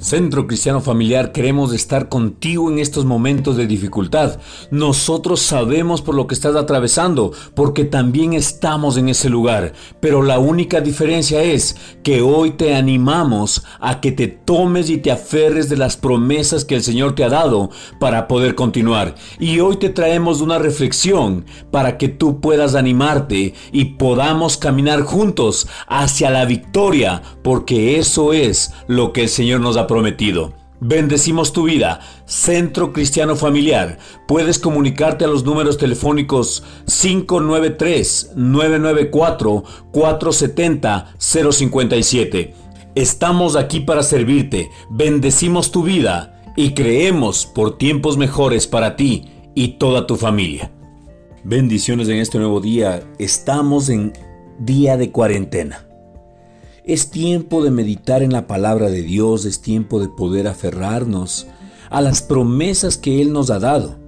Centro Cristiano Familiar, queremos estar contigo en estos momentos de dificultad. Nosotros sabemos por lo que estás atravesando, porque también estamos en ese lugar. Pero la única diferencia es que hoy te animamos a que te tomes y te aferres de las promesas que el Señor te ha dado para poder continuar. Y hoy te traemos una reflexión para que tú puedas animarte y podamos caminar juntos hacia la victoria, porque eso es lo que el Señor nos ha prometido. Bendecimos tu vida. Centro Cristiano Familiar. Puedes comunicarte a los números telefónicos 593-994-470-057. Estamos aquí para servirte. Bendecimos tu vida y creemos por tiempos mejores para ti y toda tu familia. Bendiciones en este nuevo día. Estamos en día de cuarentena. Es tiempo de meditar en la palabra de Dios, es tiempo de poder aferrarnos a las promesas que Él nos ha dado.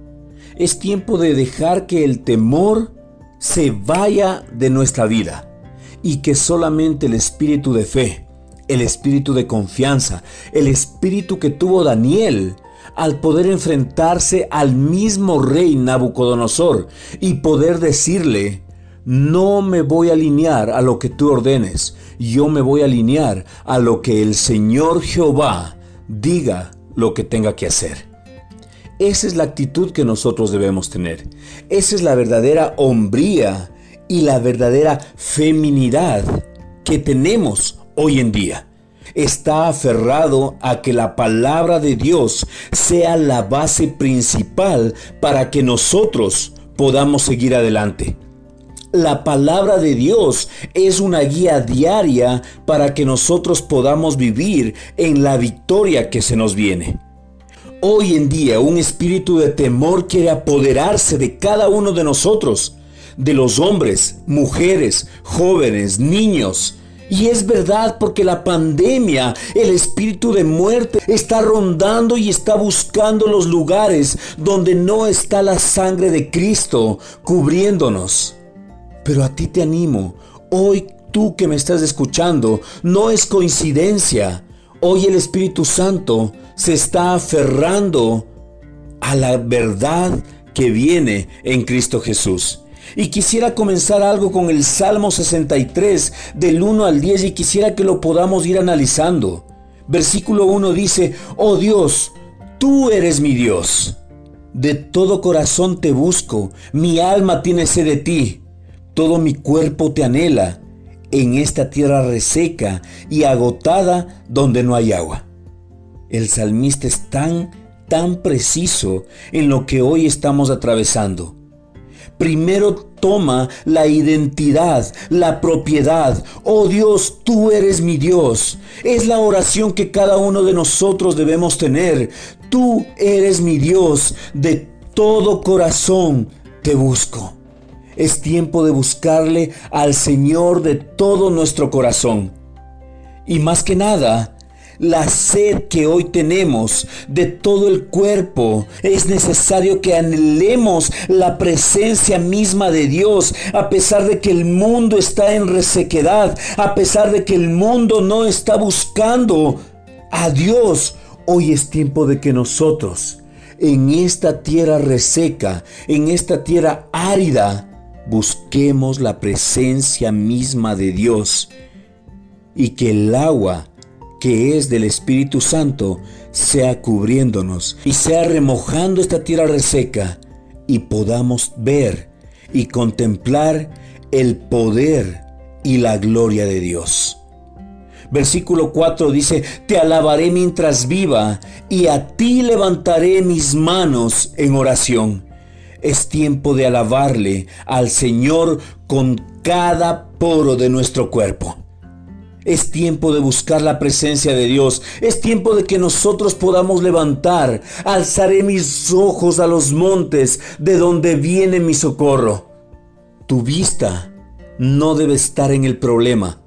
Es tiempo de dejar que el temor se vaya de nuestra vida y que solamente el espíritu de fe, el espíritu de confianza, el espíritu que tuvo Daniel al poder enfrentarse al mismo rey Nabucodonosor y poder decirle, no me voy a alinear a lo que tú ordenes, yo me voy a alinear a lo que el Señor Jehová diga lo que tenga que hacer. Esa es la actitud que nosotros debemos tener. Esa es la verdadera hombría y la verdadera feminidad que tenemos hoy en día. Está aferrado a que la palabra de Dios sea la base principal para que nosotros podamos seguir adelante. La palabra de Dios es una guía diaria para que nosotros podamos vivir en la victoria que se nos viene. Hoy en día un espíritu de temor quiere apoderarse de cada uno de nosotros, de los hombres, mujeres, jóvenes, niños. Y es verdad porque la pandemia, el espíritu de muerte está rondando y está buscando los lugares donde no está la sangre de Cristo cubriéndonos. Pero a ti te animo, hoy tú que me estás escuchando, no es coincidencia. Hoy el Espíritu Santo se está aferrando a la verdad que viene en Cristo Jesús. Y quisiera comenzar algo con el Salmo 63 del 1 al 10 y quisiera que lo podamos ir analizando. Versículo 1 dice, oh Dios, tú eres mi Dios. De todo corazón te busco, mi alma tiene sed de ti. Todo mi cuerpo te anhela en esta tierra reseca y agotada donde no hay agua. El salmista es tan, tan preciso en lo que hoy estamos atravesando. Primero toma la identidad, la propiedad. Oh Dios, tú eres mi Dios. Es la oración que cada uno de nosotros debemos tener. Tú eres mi Dios. De todo corazón te busco. Es tiempo de buscarle al Señor de todo nuestro corazón. Y más que nada, la sed que hoy tenemos de todo el cuerpo. Es necesario que anhelemos la presencia misma de Dios, a pesar de que el mundo está en resequedad, a pesar de que el mundo no está buscando a Dios. Hoy es tiempo de que nosotros, en esta tierra reseca, en esta tierra árida, busquemos la presencia misma de Dios y que el agua que es del Espíritu Santo sea cubriéndonos y sea remojando esta tierra reseca y podamos ver y contemplar el poder y la gloria de Dios. Versículo 4 dice, Te alabaré mientras viva y a ti levantaré mis manos en oración. Es tiempo de alabarle al Señor con cada poro de nuestro cuerpo. Es tiempo de buscar la presencia de Dios. Es tiempo de que nosotros podamos levantar. Alzaré mis ojos a los montes de donde viene mi socorro. Tu vista no debe estar en el problema.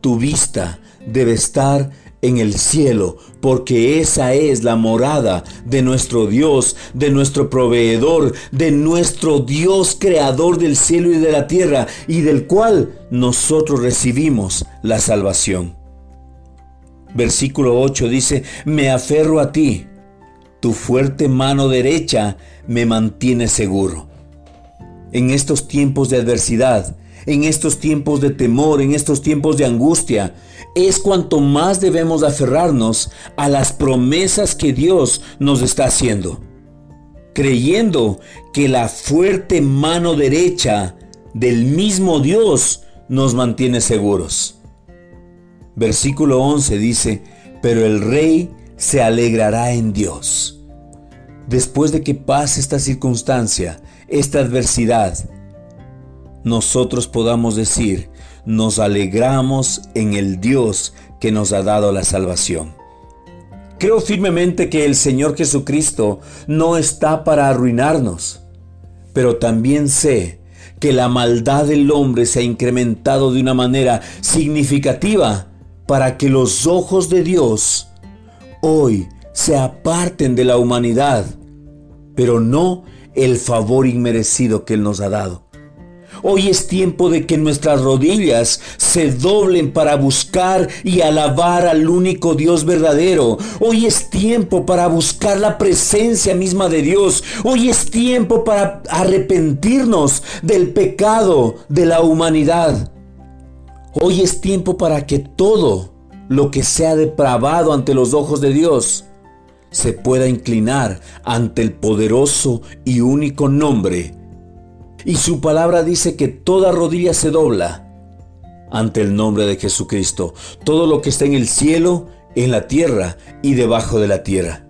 Tu vista debe estar en el cielo, porque esa es la morada de nuestro Dios, de nuestro proveedor, de nuestro Dios creador del cielo y de la tierra, y del cual nosotros recibimos la salvación. Versículo 8 dice, me aferro a ti, tu fuerte mano derecha me mantiene seguro. En estos tiempos de adversidad, en estos tiempos de temor, en estos tiempos de angustia, es cuanto más debemos aferrarnos a las promesas que Dios nos está haciendo, creyendo que la fuerte mano derecha del mismo Dios nos mantiene seguros. Versículo 11 dice, pero el rey se alegrará en Dios. Después de que pase esta circunstancia, esta adversidad, nosotros podamos decir, nos alegramos en el Dios que nos ha dado la salvación. Creo firmemente que el Señor Jesucristo no está para arruinarnos, pero también sé que la maldad del hombre se ha incrementado de una manera significativa para que los ojos de Dios hoy se aparten de la humanidad, pero no el favor inmerecido que Él nos ha dado. Hoy es tiempo de que nuestras rodillas se doblen para buscar y alabar al único Dios verdadero. Hoy es tiempo para buscar la presencia misma de Dios. Hoy es tiempo para arrepentirnos del pecado de la humanidad. Hoy es tiempo para que todo lo que sea depravado ante los ojos de Dios se pueda inclinar ante el poderoso y único nombre y su palabra dice que toda rodilla se dobla ante el nombre de Jesucristo. Todo lo que está en el cielo, en la tierra y debajo de la tierra.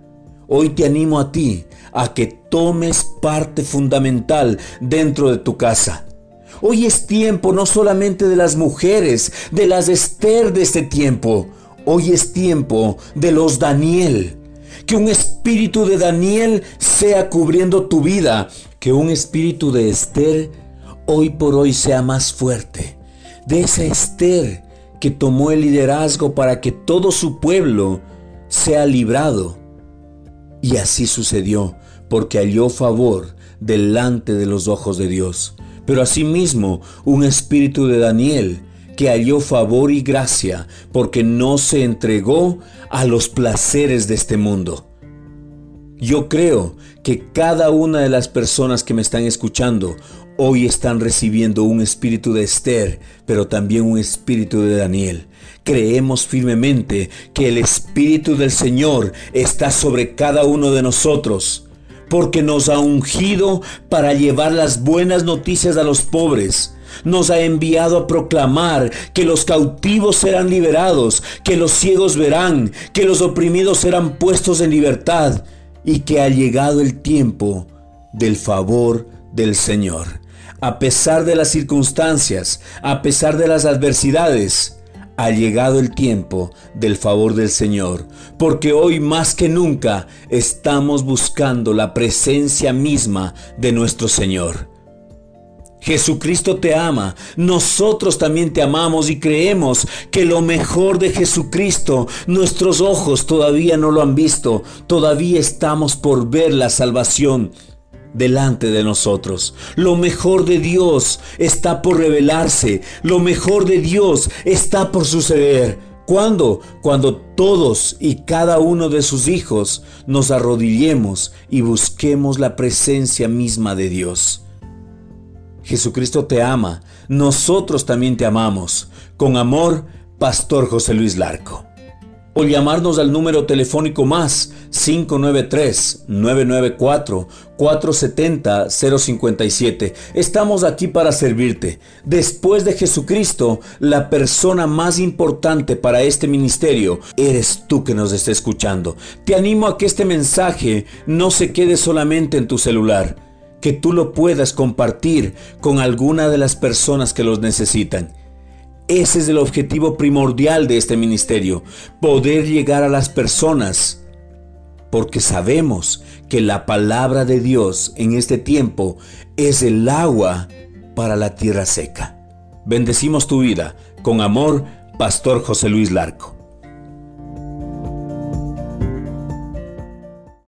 Hoy te animo a ti a que tomes parte fundamental dentro de tu casa. Hoy es tiempo no solamente de las mujeres, de las Esther de este tiempo. Hoy es tiempo de los Daniel. Que un espíritu de Daniel sea cubriendo tu vida que un espíritu de Esther hoy por hoy sea más fuerte. De esa Esther que tomó el liderazgo para que todo su pueblo sea librado. Y así sucedió, porque halló favor delante de los ojos de Dios. Pero asimismo un espíritu de Daniel que halló favor y gracia, porque no se entregó a los placeres de este mundo. Yo creo que cada una de las personas que me están escuchando hoy están recibiendo un espíritu de Esther, pero también un espíritu de Daniel. Creemos firmemente que el espíritu del Señor está sobre cada uno de nosotros, porque nos ha ungido para llevar las buenas noticias a los pobres. Nos ha enviado a proclamar que los cautivos serán liberados, que los ciegos verán, que los oprimidos serán puestos en libertad y que ha llegado el tiempo del favor del Señor. A pesar de las circunstancias, a pesar de las adversidades, ha llegado el tiempo del favor del Señor, porque hoy más que nunca estamos buscando la presencia misma de nuestro Señor. Jesucristo te ama, nosotros también te amamos y creemos que lo mejor de Jesucristo, nuestros ojos todavía no lo han visto, todavía estamos por ver la salvación delante de nosotros. Lo mejor de Dios está por revelarse, lo mejor de Dios está por suceder. ¿Cuándo? Cuando todos y cada uno de sus hijos nos arrodillemos y busquemos la presencia misma de Dios. Jesucristo te ama, nosotros también te amamos. Con amor, Pastor José Luis Larco. O llamarnos al número telefónico más 593-994-470-057. Estamos aquí para servirte. Después de Jesucristo, la persona más importante para este ministerio eres tú que nos está escuchando. Te animo a que este mensaje no se quede solamente en tu celular que tú lo puedas compartir con alguna de las personas que los necesitan. Ese es el objetivo primordial de este ministerio, poder llegar a las personas, porque sabemos que la palabra de Dios en este tiempo es el agua para la tierra seca. Bendecimos tu vida. Con amor, Pastor José Luis Larco.